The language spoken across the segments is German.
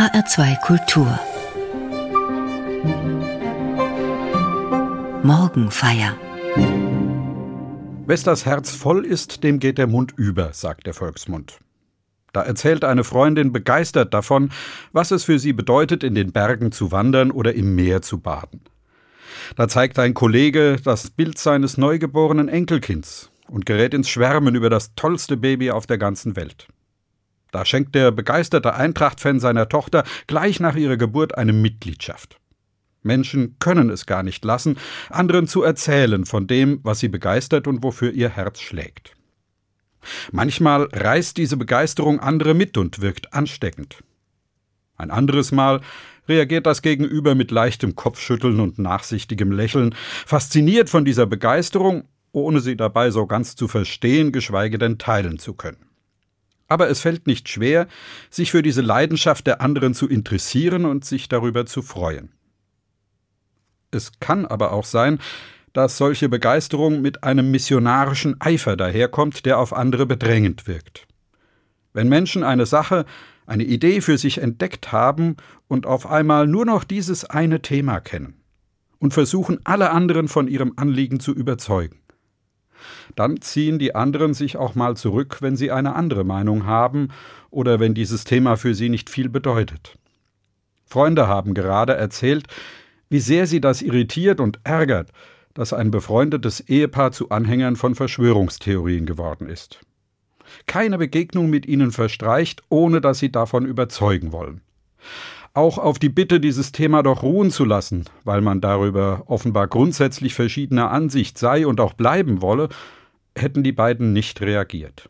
HR2 Kultur Morgenfeier Wes das Herz voll ist, dem geht der Mund über, sagt der Volksmund. Da erzählt eine Freundin begeistert davon, was es für sie bedeutet, in den Bergen zu wandern oder im Meer zu baden. Da zeigt ein Kollege das Bild seines neugeborenen Enkelkinds und gerät ins Schwärmen über das tollste Baby auf der ganzen Welt. Da schenkt der begeisterte Eintracht-Fan seiner Tochter gleich nach ihrer Geburt eine Mitgliedschaft. Menschen können es gar nicht lassen, anderen zu erzählen von dem, was sie begeistert und wofür ihr Herz schlägt. Manchmal reißt diese Begeisterung andere mit und wirkt ansteckend. Ein anderes Mal reagiert das Gegenüber mit leichtem Kopfschütteln und nachsichtigem Lächeln, fasziniert von dieser Begeisterung, ohne sie dabei so ganz zu verstehen, geschweige denn teilen zu können. Aber es fällt nicht schwer, sich für diese Leidenschaft der anderen zu interessieren und sich darüber zu freuen. Es kann aber auch sein, dass solche Begeisterung mit einem missionarischen Eifer daherkommt, der auf andere bedrängend wirkt. Wenn Menschen eine Sache, eine Idee für sich entdeckt haben und auf einmal nur noch dieses eine Thema kennen und versuchen alle anderen von ihrem Anliegen zu überzeugen. Dann ziehen die anderen sich auch mal zurück, wenn sie eine andere Meinung haben oder wenn dieses Thema für sie nicht viel bedeutet. Freunde haben gerade erzählt, wie sehr sie das irritiert und ärgert, dass ein befreundetes Ehepaar zu Anhängern von Verschwörungstheorien geworden ist. Keine Begegnung mit ihnen verstreicht, ohne dass sie davon überzeugen wollen. Auch auf die Bitte, dieses Thema doch ruhen zu lassen, weil man darüber offenbar grundsätzlich verschiedener Ansicht sei und auch bleiben wolle, hätten die beiden nicht reagiert.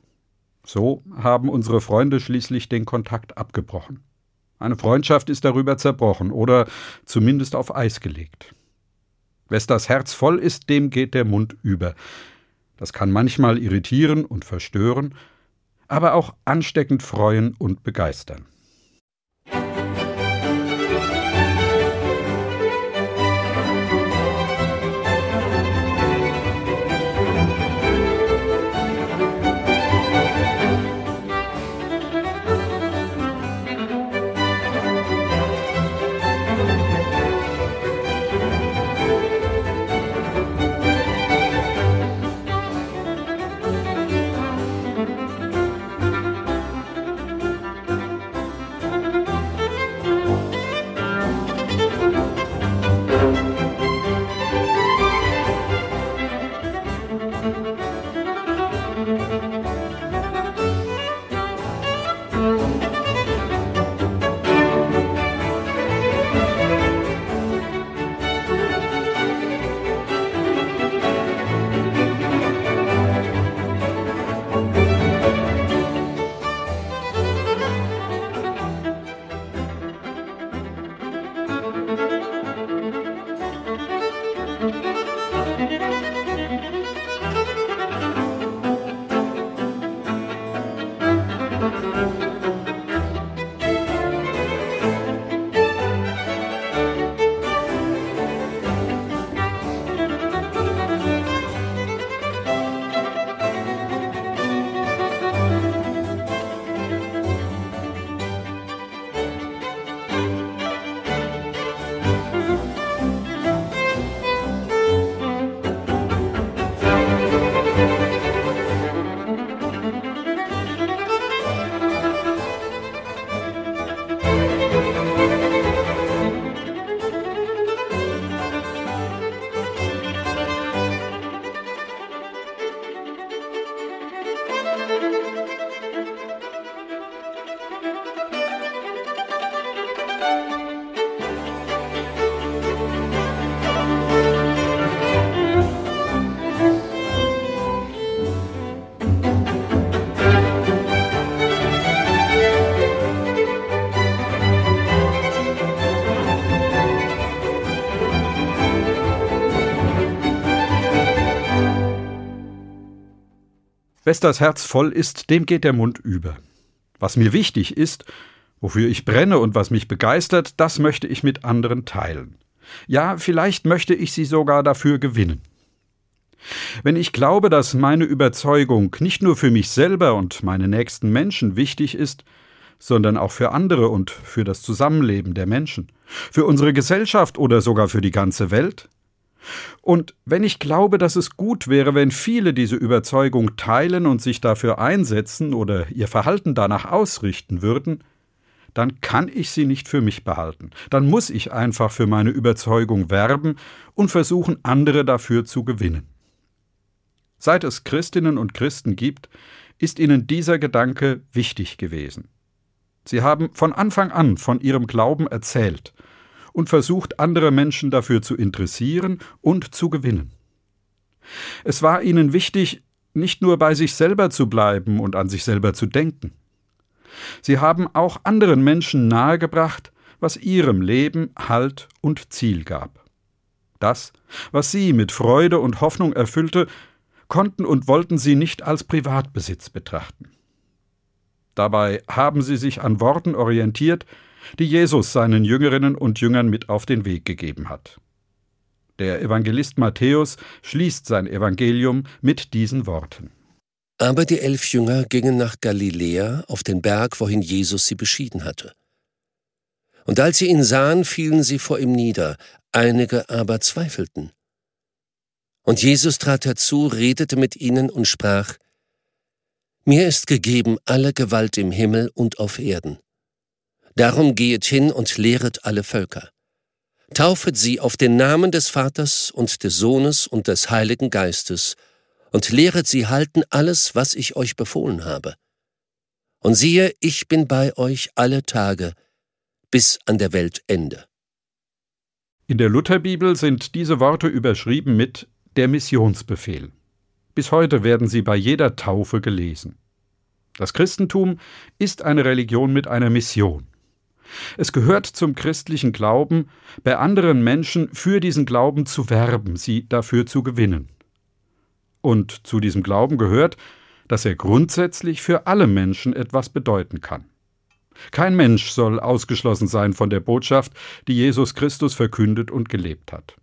So haben unsere Freunde schließlich den Kontakt abgebrochen. Eine Freundschaft ist darüber zerbrochen oder zumindest auf Eis gelegt. Wes das Herz voll ist, dem geht der Mund über. Das kann manchmal irritieren und verstören, aber auch ansteckend freuen und begeistern. Wes das Herz voll ist, dem geht der Mund über. Was mir wichtig ist, wofür ich brenne und was mich begeistert, das möchte ich mit anderen teilen. Ja, vielleicht möchte ich sie sogar dafür gewinnen. Wenn ich glaube, dass meine Überzeugung nicht nur für mich selber und meine nächsten Menschen wichtig ist, sondern auch für andere und für das Zusammenleben der Menschen, für unsere Gesellschaft oder sogar für die ganze Welt? Und wenn ich glaube, dass es gut wäre, wenn viele diese Überzeugung teilen und sich dafür einsetzen oder ihr Verhalten danach ausrichten würden, dann kann ich sie nicht für mich behalten. Dann muss ich einfach für meine Überzeugung werben und versuchen, andere dafür zu gewinnen. Seit es Christinnen und Christen gibt, ist ihnen dieser Gedanke wichtig gewesen. Sie haben von Anfang an von ihrem Glauben erzählt und versucht, andere Menschen dafür zu interessieren und zu gewinnen. Es war ihnen wichtig, nicht nur bei sich selber zu bleiben und an sich selber zu denken. Sie haben auch anderen Menschen nahegebracht, was ihrem Leben Halt und Ziel gab. Das, was sie mit Freude und Hoffnung erfüllte, konnten und wollten sie nicht als Privatbesitz betrachten. Dabei haben sie sich an Worten orientiert, die Jesus seinen Jüngerinnen und Jüngern mit auf den Weg gegeben hat. Der Evangelist Matthäus schließt sein Evangelium mit diesen Worten. Aber die elf Jünger gingen nach Galiläa auf den Berg, wohin Jesus sie beschieden hatte. Und als sie ihn sahen, fielen sie vor ihm nieder, einige aber zweifelten. Und Jesus trat herzu, redete mit ihnen und sprach, Mir ist gegeben alle Gewalt im Himmel und auf Erden. Darum gehet hin und lehret alle Völker. Taufet sie auf den Namen des Vaters und des Sohnes und des Heiligen Geistes und lehret sie halten alles, was ich euch befohlen habe. Und siehe, ich bin bei euch alle Tage bis an der Weltende. In der Lutherbibel sind diese Worte überschrieben mit der Missionsbefehl. Bis heute werden sie bei jeder Taufe gelesen. Das Christentum ist eine Religion mit einer Mission. Es gehört zum christlichen Glauben, bei anderen Menschen für diesen Glauben zu werben, sie dafür zu gewinnen. Und zu diesem Glauben gehört, dass er grundsätzlich für alle Menschen etwas bedeuten kann. Kein Mensch soll ausgeschlossen sein von der Botschaft, die Jesus Christus verkündet und gelebt hat.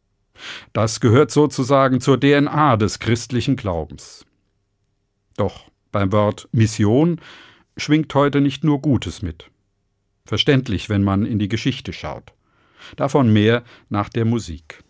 Das gehört sozusagen zur DNA des christlichen Glaubens. Doch beim Wort Mission schwingt heute nicht nur Gutes mit. Verständlich, wenn man in die Geschichte schaut. Davon mehr nach der Musik.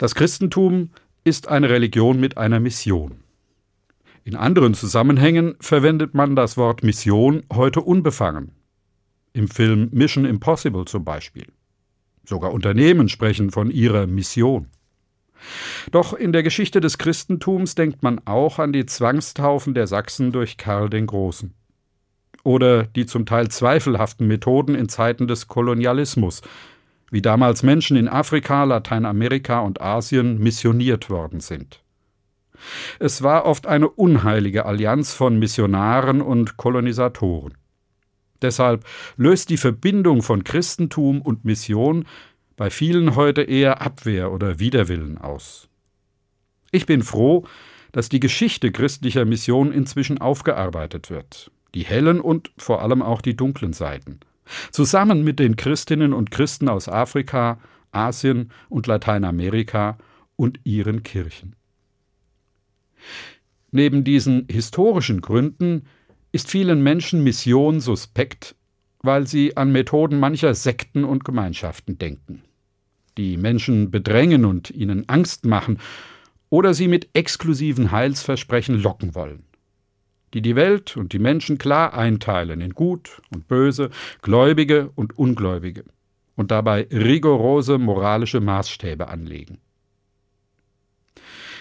Das Christentum ist eine Religion mit einer Mission. In anderen Zusammenhängen verwendet man das Wort Mission heute unbefangen. Im Film Mission Impossible zum Beispiel. Sogar Unternehmen sprechen von ihrer Mission. Doch in der Geschichte des Christentums denkt man auch an die Zwangstaufen der Sachsen durch Karl den Großen. Oder die zum Teil zweifelhaften Methoden in Zeiten des Kolonialismus, wie damals Menschen in Afrika, Lateinamerika und Asien missioniert worden sind. Es war oft eine unheilige Allianz von Missionaren und Kolonisatoren. Deshalb löst die Verbindung von Christentum und Mission bei vielen heute eher Abwehr oder Widerwillen aus. Ich bin froh, dass die Geschichte christlicher Mission inzwischen aufgearbeitet wird, die hellen und vor allem auch die dunklen Seiten, zusammen mit den Christinnen und Christen aus Afrika, Asien und Lateinamerika und ihren Kirchen. Neben diesen historischen Gründen ist vielen Menschen Mission suspekt, weil sie an Methoden mancher Sekten und Gemeinschaften denken, die Menschen bedrängen und ihnen Angst machen oder sie mit exklusiven Heilsversprechen locken wollen, die die Welt und die Menschen klar einteilen in Gut und Böse, Gläubige und Ungläubige und dabei rigorose moralische Maßstäbe anlegen.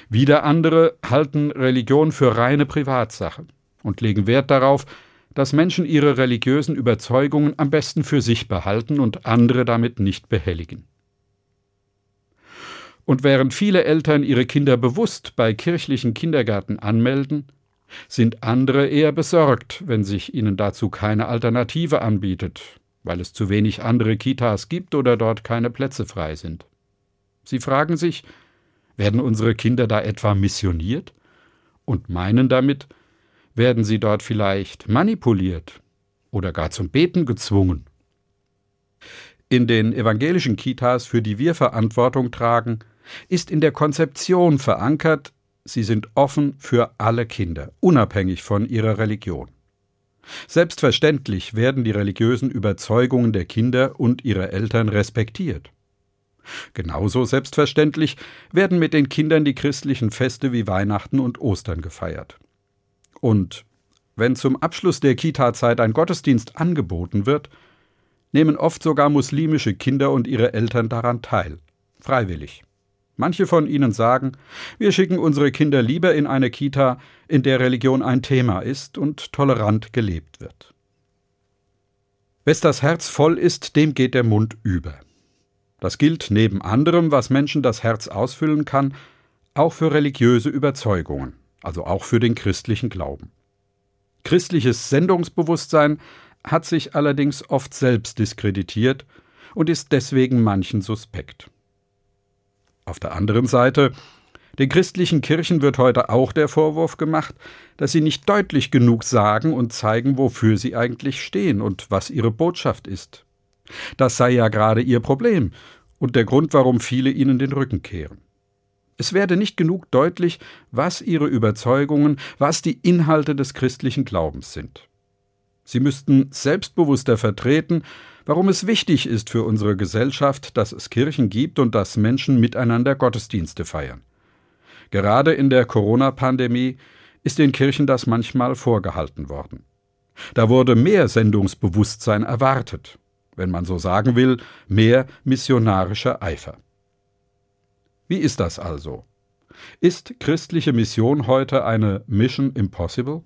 Wieder andere halten Religion für reine Privatsache und legen Wert darauf, dass Menschen ihre religiösen Überzeugungen am besten für sich behalten und andere damit nicht behelligen. Und während viele Eltern ihre Kinder bewusst bei kirchlichen Kindergärten anmelden, sind andere eher besorgt, wenn sich ihnen dazu keine Alternative anbietet, weil es zu wenig andere Kitas gibt oder dort keine Plätze frei sind. Sie fragen sich, werden unsere Kinder da etwa missioniert? Und meinen damit, werden sie dort vielleicht manipuliert oder gar zum Beten gezwungen? In den evangelischen Kitas, für die wir Verantwortung tragen, ist in der Konzeption verankert, sie sind offen für alle Kinder, unabhängig von ihrer Religion. Selbstverständlich werden die religiösen Überzeugungen der Kinder und ihrer Eltern respektiert. Genauso selbstverständlich werden mit den Kindern die christlichen Feste wie Weihnachten und Ostern gefeiert. Und wenn zum Abschluss der Kita-Zeit ein Gottesdienst angeboten wird, nehmen oft sogar muslimische Kinder und ihre Eltern daran teil, freiwillig. Manche von ihnen sagen, wir schicken unsere Kinder lieber in eine Kita, in der Religion ein Thema ist und tolerant gelebt wird. Wes das Herz voll ist, dem geht der Mund über. Das gilt neben anderem, was Menschen das Herz ausfüllen kann, auch für religiöse Überzeugungen, also auch für den christlichen Glauben. Christliches Sendungsbewusstsein hat sich allerdings oft selbst diskreditiert und ist deswegen manchen suspekt. Auf der anderen Seite, den christlichen Kirchen wird heute auch der Vorwurf gemacht, dass sie nicht deutlich genug sagen und zeigen, wofür sie eigentlich stehen und was ihre Botschaft ist. Das sei ja gerade ihr Problem und der Grund, warum viele ihnen den Rücken kehren. Es werde nicht genug deutlich, was ihre Überzeugungen, was die Inhalte des christlichen Glaubens sind. Sie müssten selbstbewusster vertreten, warum es wichtig ist für unsere Gesellschaft, dass es Kirchen gibt und dass Menschen miteinander Gottesdienste feiern. Gerade in der Corona-Pandemie ist den Kirchen das manchmal vorgehalten worden. Da wurde mehr Sendungsbewusstsein erwartet wenn man so sagen will, mehr missionarischer Eifer. Wie ist das also? Ist christliche Mission heute eine Mission Impossible?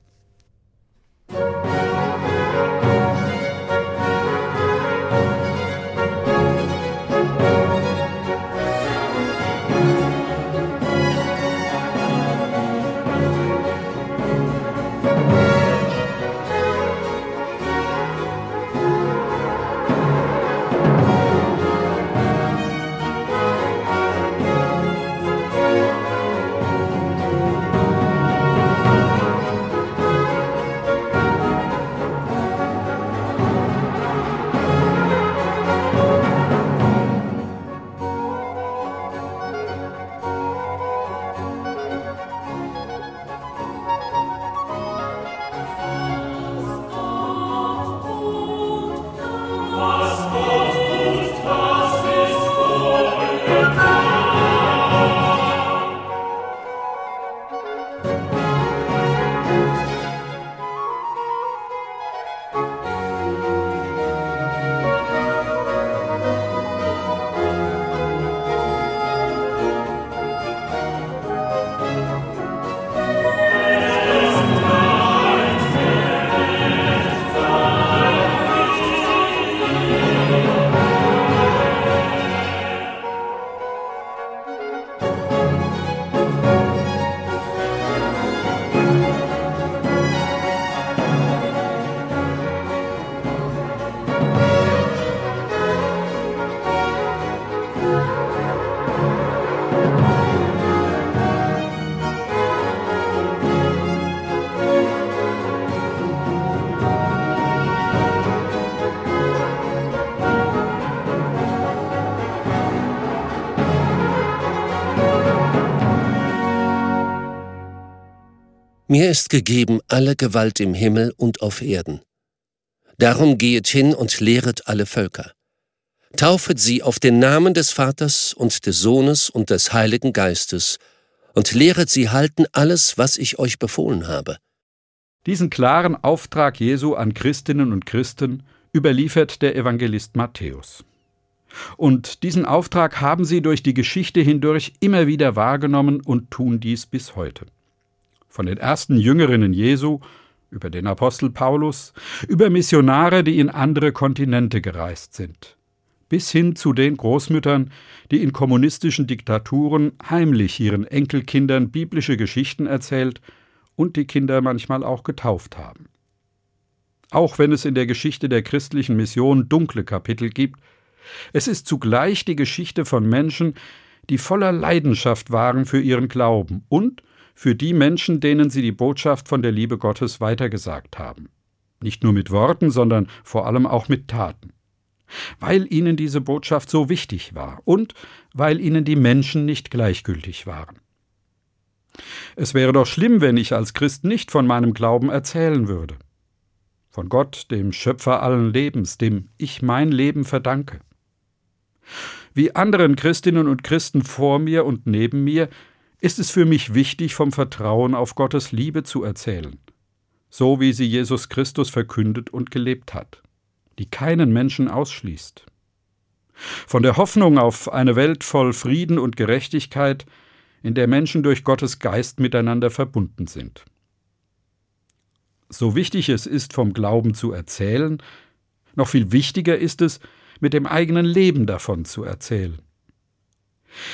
Mir ist gegeben alle Gewalt im Himmel und auf Erden. Darum gehet hin und lehret alle Völker. Taufet sie auf den Namen des Vaters und des Sohnes und des Heiligen Geistes und lehret sie halten alles, was ich euch befohlen habe. Diesen klaren Auftrag Jesu an Christinnen und Christen überliefert der Evangelist Matthäus. Und diesen Auftrag haben sie durch die Geschichte hindurch immer wieder wahrgenommen und tun dies bis heute. Von den ersten Jüngerinnen Jesu über den Apostel Paulus, über Missionare, die in andere Kontinente gereist sind, bis hin zu den Großmüttern, die in kommunistischen Diktaturen heimlich ihren Enkelkindern biblische Geschichten erzählt und die Kinder manchmal auch getauft haben. Auch wenn es in der Geschichte der christlichen Mission dunkle Kapitel gibt, es ist zugleich die Geschichte von Menschen, die voller Leidenschaft waren für ihren Glauben und für die Menschen, denen sie die Botschaft von der Liebe Gottes weitergesagt haben. Nicht nur mit Worten, sondern vor allem auch mit Taten. Weil ihnen diese Botschaft so wichtig war und weil ihnen die Menschen nicht gleichgültig waren. Es wäre doch schlimm, wenn ich als Christ nicht von meinem Glauben erzählen würde. Von Gott, dem Schöpfer allen Lebens, dem ich mein Leben verdanke. Wie anderen Christinnen und Christen vor mir und neben mir ist es für mich wichtig, vom Vertrauen auf Gottes Liebe zu erzählen, so wie sie Jesus Christus verkündet und gelebt hat, die keinen Menschen ausschließt. Von der Hoffnung auf eine Welt voll Frieden und Gerechtigkeit, in der Menschen durch Gottes Geist miteinander verbunden sind. So wichtig es ist, vom Glauben zu erzählen, noch viel wichtiger ist es, mit dem eigenen Leben davon zu erzählen.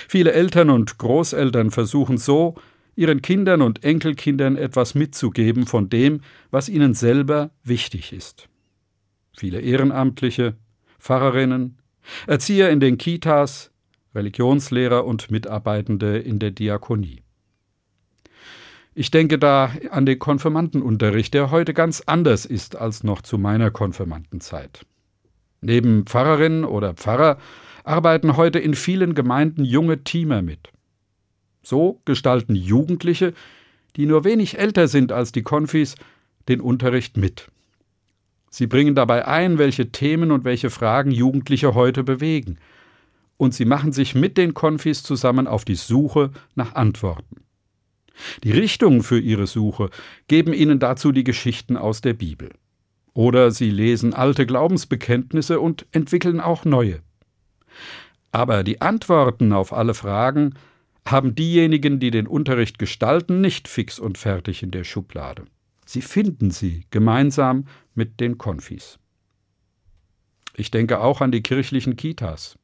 Viele Eltern und Großeltern versuchen so, ihren Kindern und Enkelkindern etwas mitzugeben von dem, was ihnen selber wichtig ist. Viele Ehrenamtliche, Pfarrerinnen, Erzieher in den Kitas, Religionslehrer und Mitarbeitende in der Diakonie. Ich denke da an den Konfirmandenunterricht, der heute ganz anders ist als noch zu meiner Konfirmandenzeit. Neben Pfarrerinnen oder Pfarrer arbeiten heute in vielen Gemeinden junge Teamer mit. So gestalten Jugendliche, die nur wenig älter sind als die Konfis, den Unterricht mit. Sie bringen dabei ein, welche Themen und welche Fragen Jugendliche heute bewegen. Und sie machen sich mit den Konfis zusammen auf die Suche nach Antworten. Die Richtung für ihre Suche geben ihnen dazu die Geschichten aus der Bibel. Oder sie lesen alte Glaubensbekenntnisse und entwickeln auch neue. Aber die Antworten auf alle Fragen haben diejenigen, die den Unterricht gestalten, nicht fix und fertig in der Schublade. Sie finden sie gemeinsam mit den Konfis. Ich denke auch an die kirchlichen Kitas.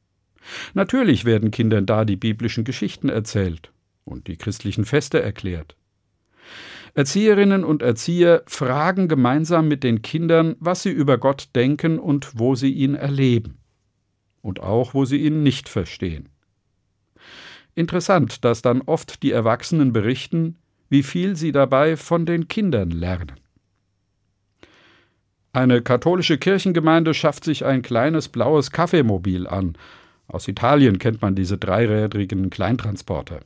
Natürlich werden Kindern da die biblischen Geschichten erzählt und die christlichen Feste erklärt. Erzieherinnen und Erzieher fragen gemeinsam mit den Kindern, was sie über Gott denken und wo sie ihn erleben und auch wo sie ihn nicht verstehen. Interessant, dass dann oft die Erwachsenen berichten, wie viel sie dabei von den Kindern lernen. Eine katholische Kirchengemeinde schafft sich ein kleines blaues Kaffeemobil an. Aus Italien kennt man diese dreirädrigen Kleintransporter.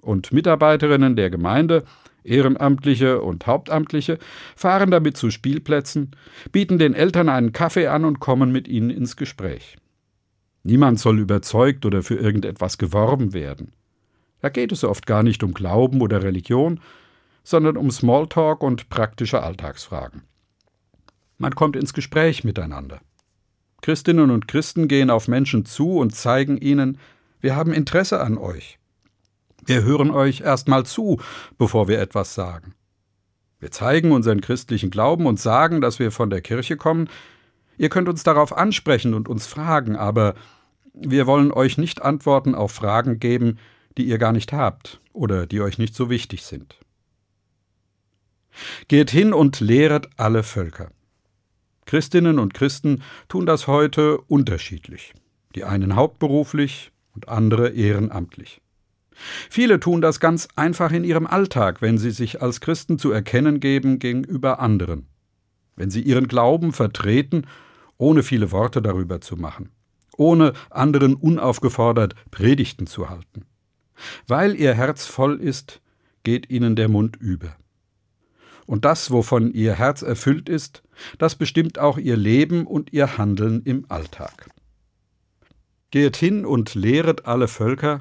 Und Mitarbeiterinnen der Gemeinde, Ehrenamtliche und Hauptamtliche, fahren damit zu Spielplätzen, bieten den Eltern einen Kaffee an und kommen mit ihnen ins Gespräch. Niemand soll überzeugt oder für irgendetwas geworben werden. Da geht es oft gar nicht um Glauben oder Religion, sondern um Smalltalk und praktische Alltagsfragen. Man kommt ins Gespräch miteinander. Christinnen und Christen gehen auf Menschen zu und zeigen ihnen, wir haben Interesse an euch. Wir hören euch erst mal zu, bevor wir etwas sagen. Wir zeigen unseren christlichen Glauben und sagen, dass wir von der Kirche kommen. Ihr könnt uns darauf ansprechen und uns fragen, aber wir wollen euch nicht Antworten auf Fragen geben, die ihr gar nicht habt oder die euch nicht so wichtig sind. Geht hin und lehret alle Völker. Christinnen und Christen tun das heute unterschiedlich. Die einen hauptberuflich und andere ehrenamtlich. Viele tun das ganz einfach in ihrem Alltag, wenn sie sich als Christen zu erkennen geben gegenüber anderen. Wenn sie ihren Glauben vertreten, ohne viele Worte darüber zu machen ohne anderen unaufgefordert Predigten zu halten. Weil ihr Herz voll ist, geht ihnen der Mund über. Und das, wovon ihr Herz erfüllt ist, das bestimmt auch ihr Leben und ihr Handeln im Alltag. Geht hin und lehret alle Völker.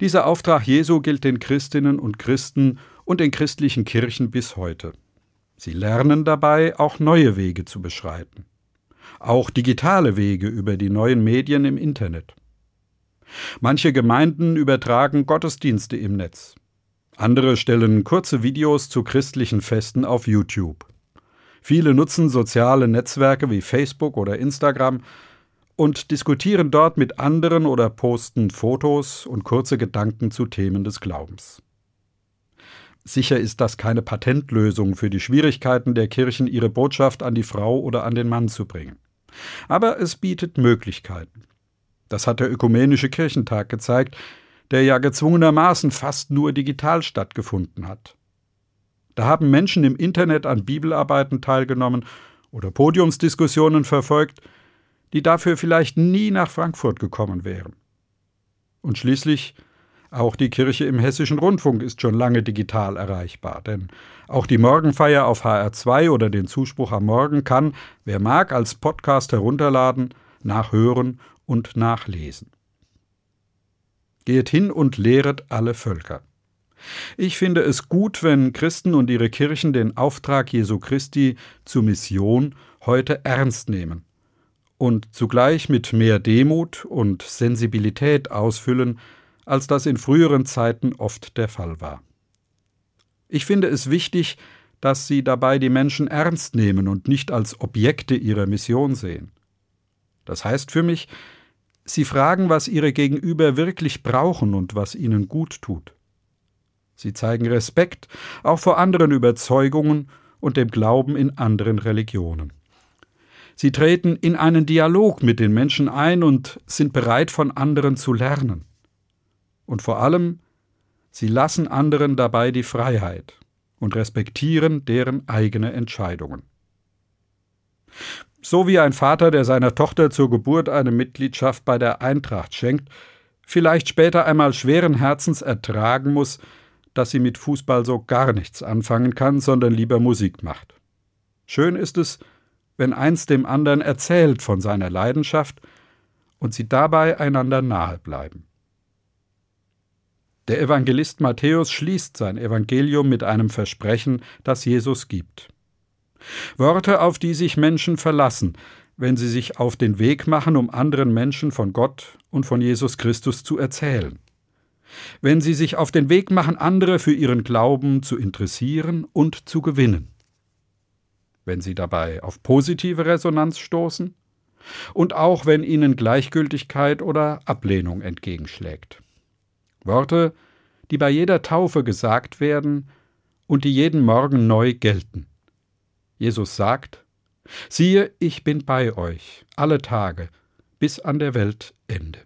Dieser Auftrag Jesu gilt den Christinnen und Christen und den christlichen Kirchen bis heute. Sie lernen dabei, auch neue Wege zu beschreiten. Auch digitale Wege über die neuen Medien im Internet. Manche Gemeinden übertragen Gottesdienste im Netz. Andere stellen kurze Videos zu christlichen Festen auf YouTube. Viele nutzen soziale Netzwerke wie Facebook oder Instagram und diskutieren dort mit anderen oder posten Fotos und kurze Gedanken zu Themen des Glaubens. Sicher ist das keine Patentlösung für die Schwierigkeiten der Kirchen, ihre Botschaft an die Frau oder an den Mann zu bringen. Aber es bietet Möglichkeiten. Das hat der Ökumenische Kirchentag gezeigt, der ja gezwungenermaßen fast nur digital stattgefunden hat. Da haben Menschen im Internet an Bibelarbeiten teilgenommen oder Podiumsdiskussionen verfolgt, die dafür vielleicht nie nach Frankfurt gekommen wären. Und schließlich auch die Kirche im hessischen Rundfunk ist schon lange digital erreichbar, denn auch die Morgenfeier auf HR2 oder den Zuspruch am Morgen kann, wer mag, als Podcast herunterladen, nachhören und nachlesen. Geht hin und lehret alle Völker. Ich finde es gut, wenn Christen und ihre Kirchen den Auftrag Jesu Christi zur Mission heute ernst nehmen und zugleich mit mehr Demut und Sensibilität ausfüllen, als das in früheren Zeiten oft der Fall war. Ich finde es wichtig, dass sie dabei die Menschen ernst nehmen und nicht als Objekte ihrer Mission sehen. Das heißt für mich, sie fragen, was ihre Gegenüber wirklich brauchen und was ihnen gut tut. Sie zeigen Respekt auch vor anderen Überzeugungen und dem Glauben in anderen Religionen. Sie treten in einen Dialog mit den Menschen ein und sind bereit, von anderen zu lernen. Und vor allem, sie lassen anderen dabei die Freiheit und respektieren deren eigene Entscheidungen. So wie ein Vater, der seiner Tochter zur Geburt eine Mitgliedschaft bei der Eintracht schenkt, vielleicht später einmal schweren Herzens ertragen muss, dass sie mit Fußball so gar nichts anfangen kann, sondern lieber Musik macht. Schön ist es, wenn eins dem anderen erzählt von seiner Leidenschaft und sie dabei einander nahe bleiben. Der Evangelist Matthäus schließt sein Evangelium mit einem Versprechen, das Jesus gibt. Worte, auf die sich Menschen verlassen, wenn sie sich auf den Weg machen, um anderen Menschen von Gott und von Jesus Christus zu erzählen. Wenn sie sich auf den Weg machen, andere für ihren Glauben zu interessieren und zu gewinnen. Wenn sie dabei auf positive Resonanz stoßen und auch wenn ihnen Gleichgültigkeit oder Ablehnung entgegenschlägt. Worte, die bei jeder Taufe gesagt werden und die jeden Morgen neu gelten. Jesus sagt, siehe, ich bin bei euch alle Tage bis an der Weltende.